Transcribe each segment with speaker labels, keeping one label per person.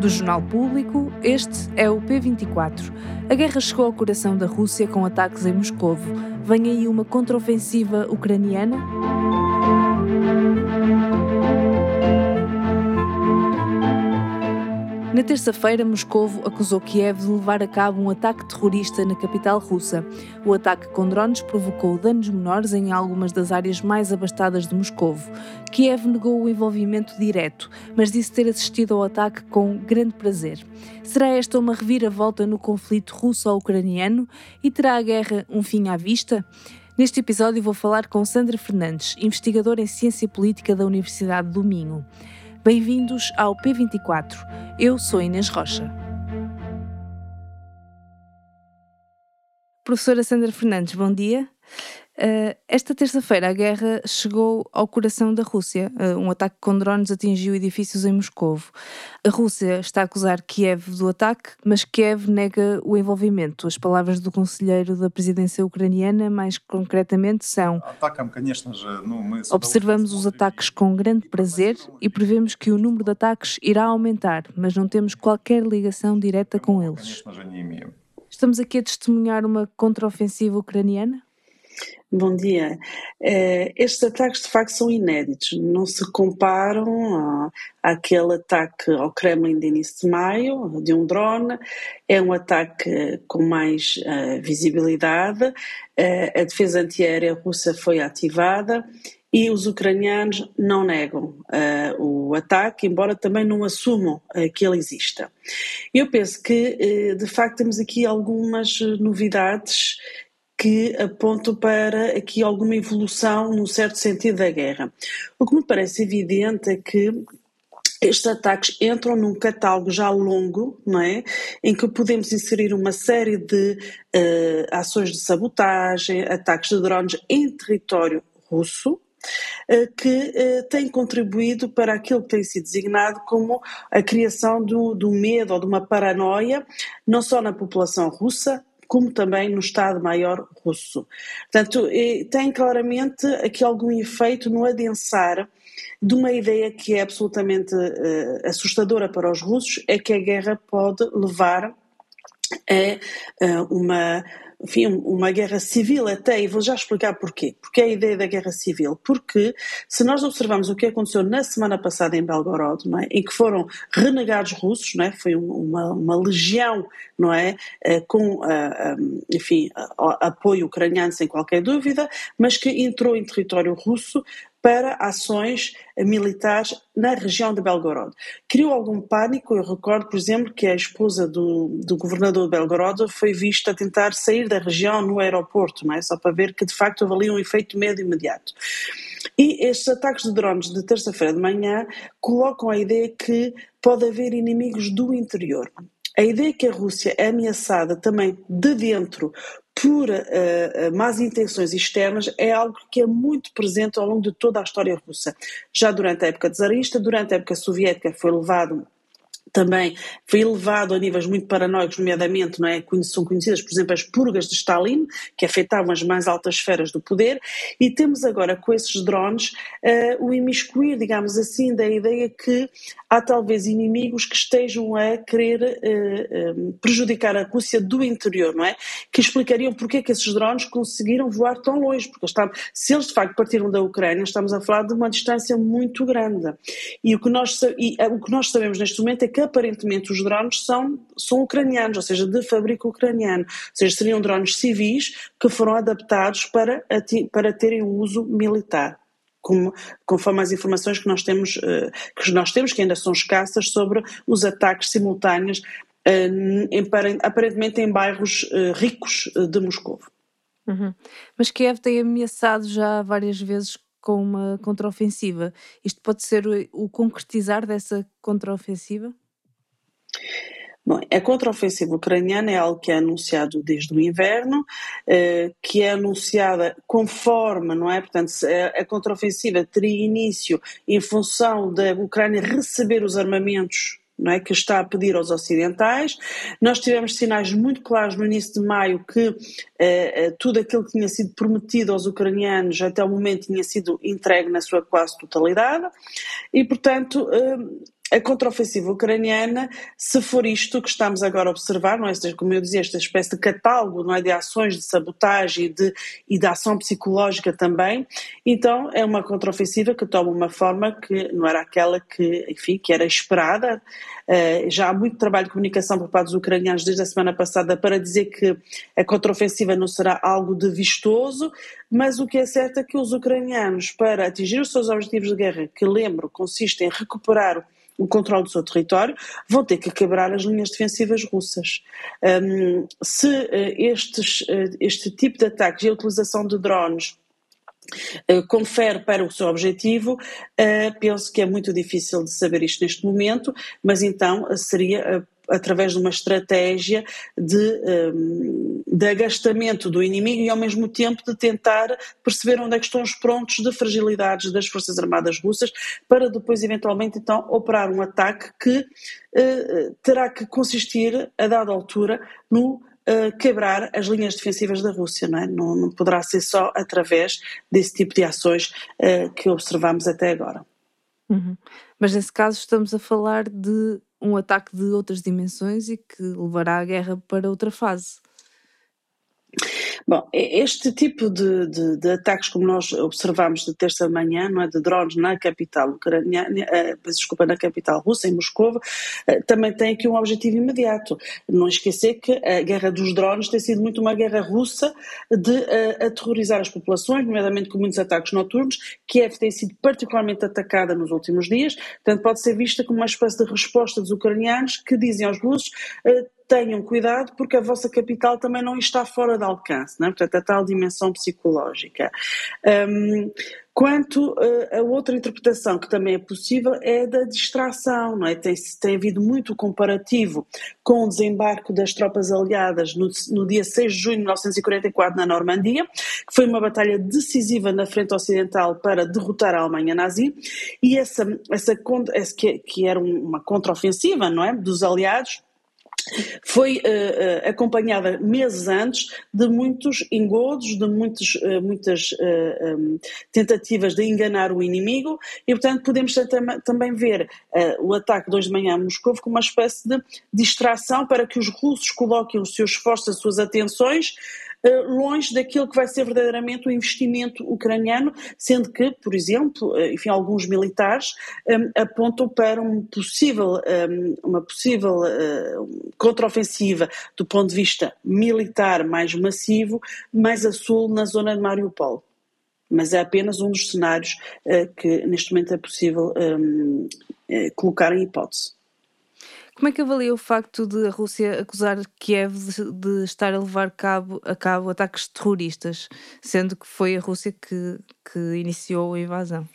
Speaker 1: Do Jornal Público, este é o P24. A guerra chegou ao coração da Rússia com ataques em Moscovo. Vem aí uma contraofensiva ucraniana? Na terça-feira, Moscovo acusou Kiev de levar a cabo um ataque terrorista na capital russa. O ataque com drones provocou danos menores em algumas das áreas mais abastadas de Moscovo. Kiev negou o envolvimento direto, mas disse ter assistido ao ataque com grande prazer. Será esta uma reviravolta no conflito russo-ucraniano e terá a guerra um fim à vista? Neste episódio vou falar com Sandra Fernandes, investigadora em Ciência Política da Universidade do Minho. Bem-vindos ao P24. Eu sou Inês Rocha. Professora Sandra Fernandes, bom dia. Uh, esta terça-feira a guerra chegou ao coração da Rússia. Uh, um ataque com drones atingiu edifícios em Moscovo. A Rússia está a acusar Kiev do ataque, mas Kiev nega o envolvimento. As palavras do conselheiro da presidência ucraniana, mais concretamente, são: Observamos os ataques com grande prazer e prevemos que o número de ataques irá aumentar, mas não temos qualquer ligação direta com eles. Estamos aqui a testemunhar uma contraofensiva ucraniana?
Speaker 2: Bom dia. Eh, estes ataques de facto são inéditos, não se comparam àquele ataque ao Kremlin de início de maio, de um drone. É um ataque com mais uh, visibilidade. Uh, a defesa antiaérea russa foi ativada e os ucranianos não negam uh, o ataque, embora também não assumam uh, que ele exista. Eu penso que, uh, de facto, temos aqui algumas novidades que apontam para aqui alguma evolução, num certo sentido, da guerra. O que me parece evidente é que estes ataques entram num catálogo já longo, não é? Em que podemos inserir uma série de uh, ações de sabotagem, ataques de drones em território russo, eh, que uh, tem contribuído para aquilo que tem sido designado como a criação do, do medo ou de uma paranoia, não só na população russa, como também no Estado-Maior russo. Portanto, tem claramente aqui algum efeito no adensar de uma ideia que é absolutamente uh, assustadora para os russos, é que a guerra pode levar a uh, uma enfim, uma guerra civil até, e vou já explicar porquê. Porque é a ideia da guerra civil? Porque se nós observarmos o que aconteceu na semana passada em Belgorod, é? em que foram renegados russos, é? foi uma, uma legião não é? Eh, com, eh, eh, enfim, apoio ucraniano sem qualquer dúvida, mas que entrou em território russo para ações militares na região de Belgorod. Criou algum pânico, eu recordo, por exemplo, que a esposa do, do governador de Belgorod foi vista tentar sair da região no aeroporto, não é? só para ver que de facto houve um efeito medo imediato. E estes ataques de drones de terça-feira de manhã colocam a ideia que pode haver inimigos do interior. A ideia que a Rússia é ameaçada também de dentro por uh, más intenções externas é algo que é muito presente ao longo de toda a história russa. Já durante a época czarista, durante a época soviética foi levado também foi elevado a níveis muito paranoicos, nomeadamente, não é? São conhecidas, por exemplo, as purgas de Stalin, que afetavam as mais altas esferas do poder, e temos agora com esses drones uh, o imiscuir, digamos assim, da ideia que há talvez inimigos que estejam a querer uh, prejudicar a Rússia do interior, não é? Que explicariam porque é que esses drones conseguiram voar tão longe, porque está, se eles de facto partiram da Ucrânia, estamos a falar de uma distância muito grande. E o que nós, e, o que nós sabemos neste momento é que aparentemente os drones são, são ucranianos, ou seja, de fabrico ucraniano, ou seja, seriam drones civis que foram adaptados para, para terem uso militar. Como, conforme as informações que nós temos, uh, que nós temos, que ainda são escassas, sobre os ataques simultâneos, em, aparentemente em bairros uh, ricos de Moscou.
Speaker 1: Uhum. Mas Kiev tem ameaçado já várias vezes com uma contraofensiva. Isto pode ser o concretizar dessa contraofensiva?
Speaker 2: Bom, a contraofensiva ucraniana é algo que é anunciado desde o inverno, eh, que é anunciada conforme, não é? Portanto, a contraofensiva teria início em função da Ucrânia receber os armamentos é, que está a pedir aos ocidentais. Nós tivemos sinais muito claros no início de maio que eh, eh tudo aquilo que tinha sido prometido aos ucranianos até o momento tinha sido entregue na sua quase totalidade e, portanto, eh, a contraofensiva ucraniana, se for isto que estamos agora a observar, não é? como eu dizia, esta espécie de catálogo não é? de ações de sabotagem e de, e de ação psicológica também, então é uma contraofensiva que toma uma forma que não era aquela que, enfim, que era esperada. Uh, já há muito trabalho de comunicação por parte dos ucranianos desde a semana passada para dizer que a contraofensiva não será algo de vistoso, mas o que é certo é que os ucranianos, para atingir os seus objetivos de guerra, que lembro, consistem em recuperar o controle do seu território, vão ter que quebrar as linhas defensivas russas. Um, se uh, estes, uh, este tipo de ataques e a utilização de drones uh, confere para o seu objetivo, penso que é muito difícil de saber isto neste momento, mas então seria através de uma estratégia de, um, de agastamento do inimigo e ao mesmo tempo de tentar perceber onde é que estão os pontos de fragilidades das Forças Armadas russas para depois eventualmente então operar um ataque que uh, terá que consistir a dada altura no Uh, quebrar as linhas defensivas da Rússia, não, é? não, não, poderá ser só através desse tipo de ações uh, que observamos até agora.
Speaker 1: Uhum. Mas nesse caso estamos a falar de um ataque de outras dimensões e que levará a guerra para outra fase.
Speaker 2: Bom, este tipo de, de, de, ataques, como nós observamos de terça-manhã, não é, de drones na capital ucraniana, eh, desculpa, na capital russa, em Moscou, eh, também tem aqui um objetivo imediato. Não esquecer que a guerra dos drones tem sido muito uma guerra russa de uh, aterrorizar as populações, nomeadamente com muitos ataques noturnos. Kiev tem sido particularmente atacada nos últimos dias, portanto pode ser vista como uma espécie de resposta dos ucranianos que dizem aos russos tenham cuidado porque a vossa capital também não está fora de alcance, não é? portanto a tal dimensão psicológica. Um, quanto uh, a outra interpretação que também é possível é da distração, não é? Tem, tem havido muito comparativo com o desembarque das tropas aliadas no, no dia 6 de junho de 1944 na Normandia, que foi uma batalha decisiva na frente ocidental para derrotar a Alemanha nazi, e essa, essa, essa que, que era uma contraofensiva, não é, dos aliados, foi uh, uh, acompanhada meses antes de muitos engodos, de muitos, uh, muitas um, tentativas de enganar o inimigo e, portanto, podemos também ver o ataque de hoje de manhã a Moscou como uma espécie de distração para que os russos coloquem os seus esforços, as suas atenções longe daquilo que vai ser verdadeiramente o investimento ucraniano, sendo que, por exemplo, eh, enfim, alguns militares ehm, apontam para um possível, ehm, uma possível uh, contraofensiva do ponto de vista militar mais massivo, mais a sul na zona de Mariupol mas é apenas um dos cenários uh, que neste momento é possível um, ehm, uh, colocar em hipótese.
Speaker 1: Como é que avalia o facto de a Rússia acusar Kiev de, de estar a levar cabo, a cabo ataques terroristas, sendo que foi a Rússia que, que iniciou a invasão?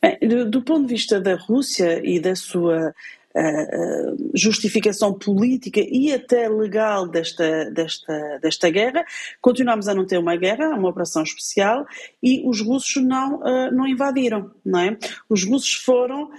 Speaker 2: Bem, do, do, ponto de vista da Rússia e da sua uh, justificação política e até legal desta, desta, desta guerra, continuamos a não ter uma guerra, uma operação especial, e os russos não, uh, não invadiram, não é? Os russos foram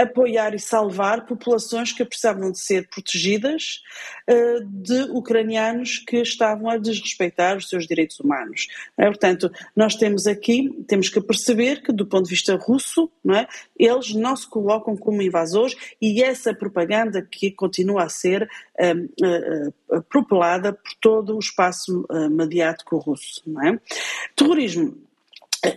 Speaker 2: apoiar e salvar populações que precisavam de ser protegidas uh, de ucranianos que estavam a desrespeitar os seus direitos humanos. É? Portanto, nós temos aqui, temos que perceber que do ponto de vista russo, não é, eles não se colocam como invasores e essa propaganda que continua a ser uh, uh, propelada por todo o espaço mediático russo. Não é? Terrorismo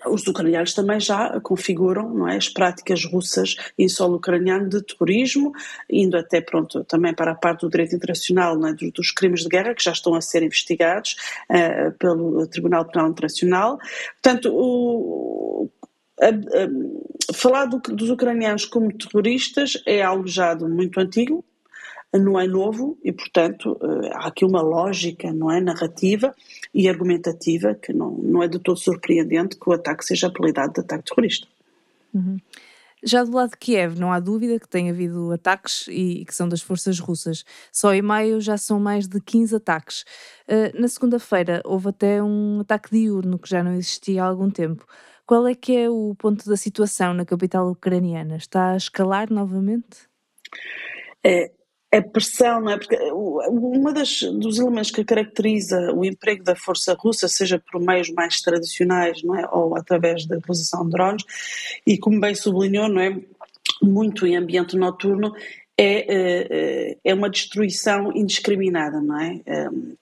Speaker 2: os ucranianos também já configuram não é, as práticas russas em solo ucraniano de terrorismo, indo até pronto também para a parte do direito internacional é, dos, dos, crimes de guerra que já estão a ser investigados uh, pelo Tribunal Penal Internacional. Portanto, o, a, a, falar do, dos ucranianos como terroristas é algo já muito antigo, não é novo e, portanto, eh, há aqui uma lógica, não é, narrativa e argumentativa que não, não é de todo surpreendente que o ataque seja apelidado de ataque terrorista.
Speaker 1: Uhum. Já do lado de Kiev, não há dúvida que tem havido ataques e que são das forças russas. Só em maio já são mais de 15 ataques. Uh, na segunda-feira houve até um ataque diurno que já não existia há algum tempo. Qual é que é o ponto da situação na capital ucraniana? Está a escalar novamente?
Speaker 2: É, a pressão, não é? Porque uma das dos elementos que caracteriza o emprego da força russa, seja por meios mais tradicionais, não é, ou através da utilização de drones, e como bem sublinhou, não é, muito em ambiente noturno, é, é, é uma destruição indiscriminada, não é?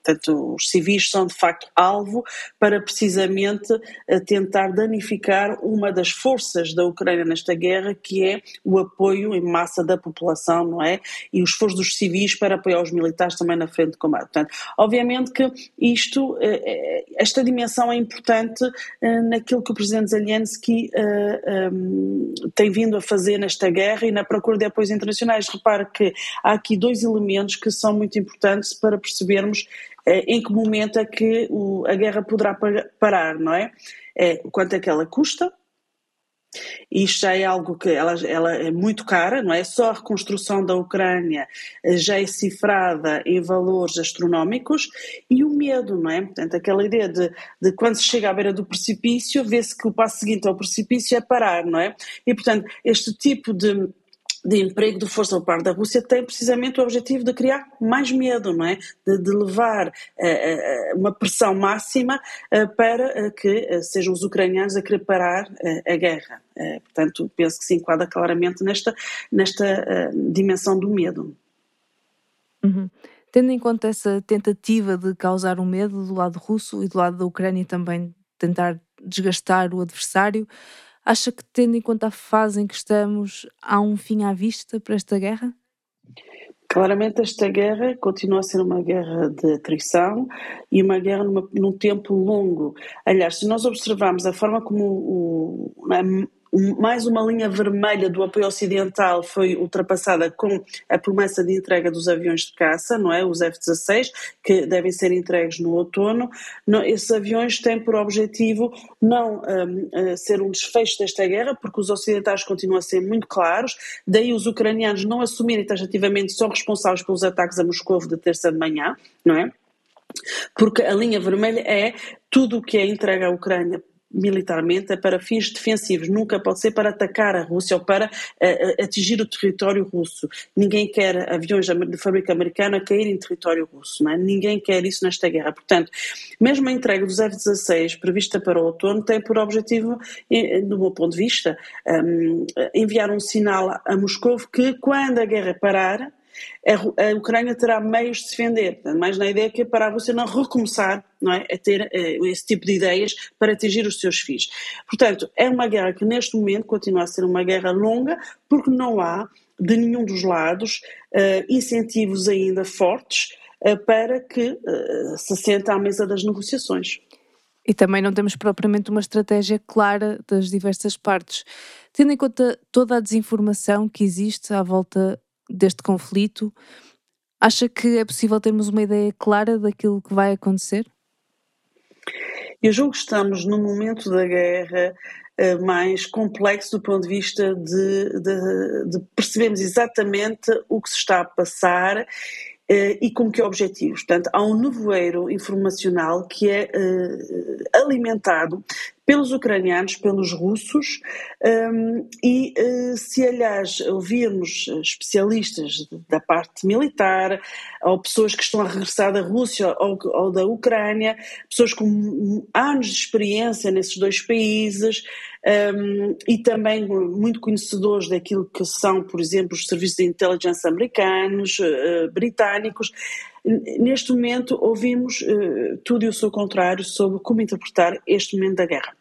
Speaker 2: Portanto, os civis são de facto alvo para precisamente eh, tentar danificar uma das forças da Ucrânia nesta guerra, que é o apoio em massa da população, não é? E os esforço dos civis para apoiar os militares também na frente de combate. Portanto, obviamente que isto, eh, eh, esta dimensão é importante naquilo que o presidente Zelensky tem vindo a fazer nesta guerra e na procura de apoios internacionais repare que há aqui dois elementos que são muito importantes para percebermos eh, em que momento é que a guerra poderá parar, não é? é? Quanto é que ela custa, isto já é algo que ela, ela, é muito cara, não é? Só a reconstrução da Ucrânia eh, já é cifrada em valores astronómicos e o medo, não é? Portanto, aquela ideia de, de quando se chega à beira do precipício, vê-se que o passo seguinte ao precipício é parar, não é? E, portanto, este tipo de de emprego de força por parte da Rússia tem precisamente o objetivo de criar mais medo, não é? De, de levar uh, uma pressão máxima uh, para que sejam os ucranianos a querer parar a guerra. portanto, penso que se enquadra claramente nesta, nesta dimensão do medo.
Speaker 1: Uhum. Tendo em conta essa tentativa de causar o um medo do lado russo e do lado da Ucrânia também tentar desgastar o adversário, Acha que, tendo em conta a fase em que estamos, há um fim à vista para esta guerra?
Speaker 2: Claramente, esta guerra continua a ser uma guerra de atrição e uma guerra numa, num tempo longo. Aliás, se nós observarmos a forma como o, mais uma linha vermelha do apoio ocidental foi ultrapassada com a promessa de entrega dos aviões de caça, não é? Os F-16, que devem ser entregues no outono. esses aviões têm por objetivo não um, uh, ser um desfecho desta guerra, porque os ocidentais continuam a ser muito claros, daí os ucranianos não assumirem taxativamente são responsáveis pelos ataques a Moscou de terça de manhã, não é? Porque a linha vermelha é tudo o que é entregue à Ucrânia militarmente é para fins defensivos, nunca pode ser para atacar a Rússia ou para uh, atingir o território russo. Ninguém quer aviões de fábrica americana cair em território russo, é? ninguém quer isso nesta guerra. Portanto, mesmo a entrega dos F-16 prevista para o outono tem por objetivo, do meu ponto de vista, um, enviar um sinal a Moscou que quando a guerra parar, a, Ucrânia terá meios de se defender, mais na ideia que é para a Rússia não recomeçar não é, a ter uh, esse tipo de ideias para atingir os seus fins. Portanto, é uma guerra que neste momento continua a ser uma guerra longa, porque não há de nenhum dos lados uh, incentivos ainda fortes uh, para que se sente à mesa das negociações.
Speaker 1: E também não temos propriamente uma estratégia clara das diversas partes. Tendo em conta toda a desinformação que existe à volta deste conflito, acha que é possível termos uma ideia clara daquilo que vai acontecer?
Speaker 2: Eu julgo que estamos no momento da guerra uh, mais complexo do ponto de vista de, de, de percebermos exatamente o que se está a passar Uh, e com que objetivos. Portanto, há um nevoeiro informacional que é uh, alimentado pelos ucranianos, pelos russos, um, e uh, se aliás ouvirmos especialistas da parte militar, ou pessoas que estão a regressar da Rússia ou, ou da Ucrânia, pessoas com anos de experiência nesses dois países, um, e também muito conhecedores daquilo que são, por exemplo, os serviços de inteligência americanos, uh, britânicos, Neste momento ouvimos uh, tudo e o seu contrário sobre como interpretar este momento da guerra.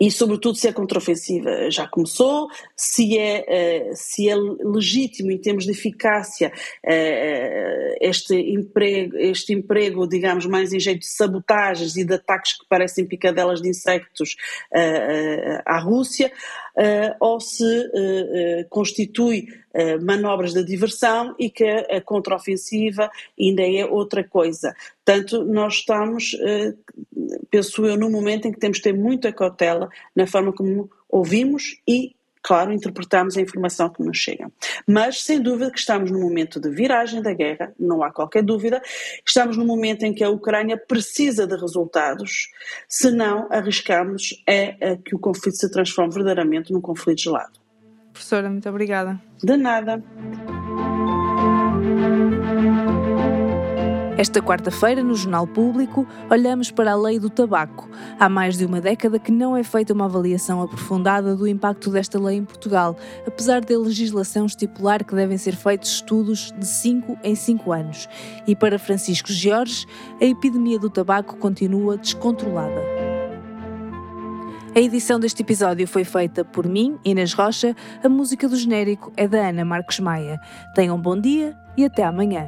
Speaker 2: E, sobretudo, se a contraofensiva já começou, se é, uh, se é legítimo em termos de eficácia uh, este, emprego, este emprego, digamos, mais em jeito de sabotagens e de ataques que parecem picadelas de insectos à Rússia, ou se constitui manobras de diversão e que a contraofensiva ainda é outra coisa. Portanto, nós estamos, penso eu, num momento em que temos de ter muita cautela na forma como ouvimos e claro, interpretamos a informação que nos chega. Mas, sem dúvida, que estamos num momento de viragem da guerra, não há qualquer dúvida. Estamos num momento em que a Ucrânia precisa de resultados, senão arriscamos é, que o conflito se transforme verdadeiramente num conflito gelado.
Speaker 1: Professora, muito obrigada.
Speaker 2: De nada.
Speaker 1: Esta quarta-feira, no Jornal Público, olhamos para a lei do tabaco. Há mais de uma década que não é feita uma avaliação aprofundada do impacto desta lei em Portugal, apesar da legislação estipular que devem ser feitos estudos de 5 em 5 anos. E para Francisco Jorge, a epidemia do tabaco continua descontrolada. A edição deste episódio foi feita por mim, Inês Rocha. A música do genérico é da Ana Marcos Maia. Tenham um bom dia e até amanhã.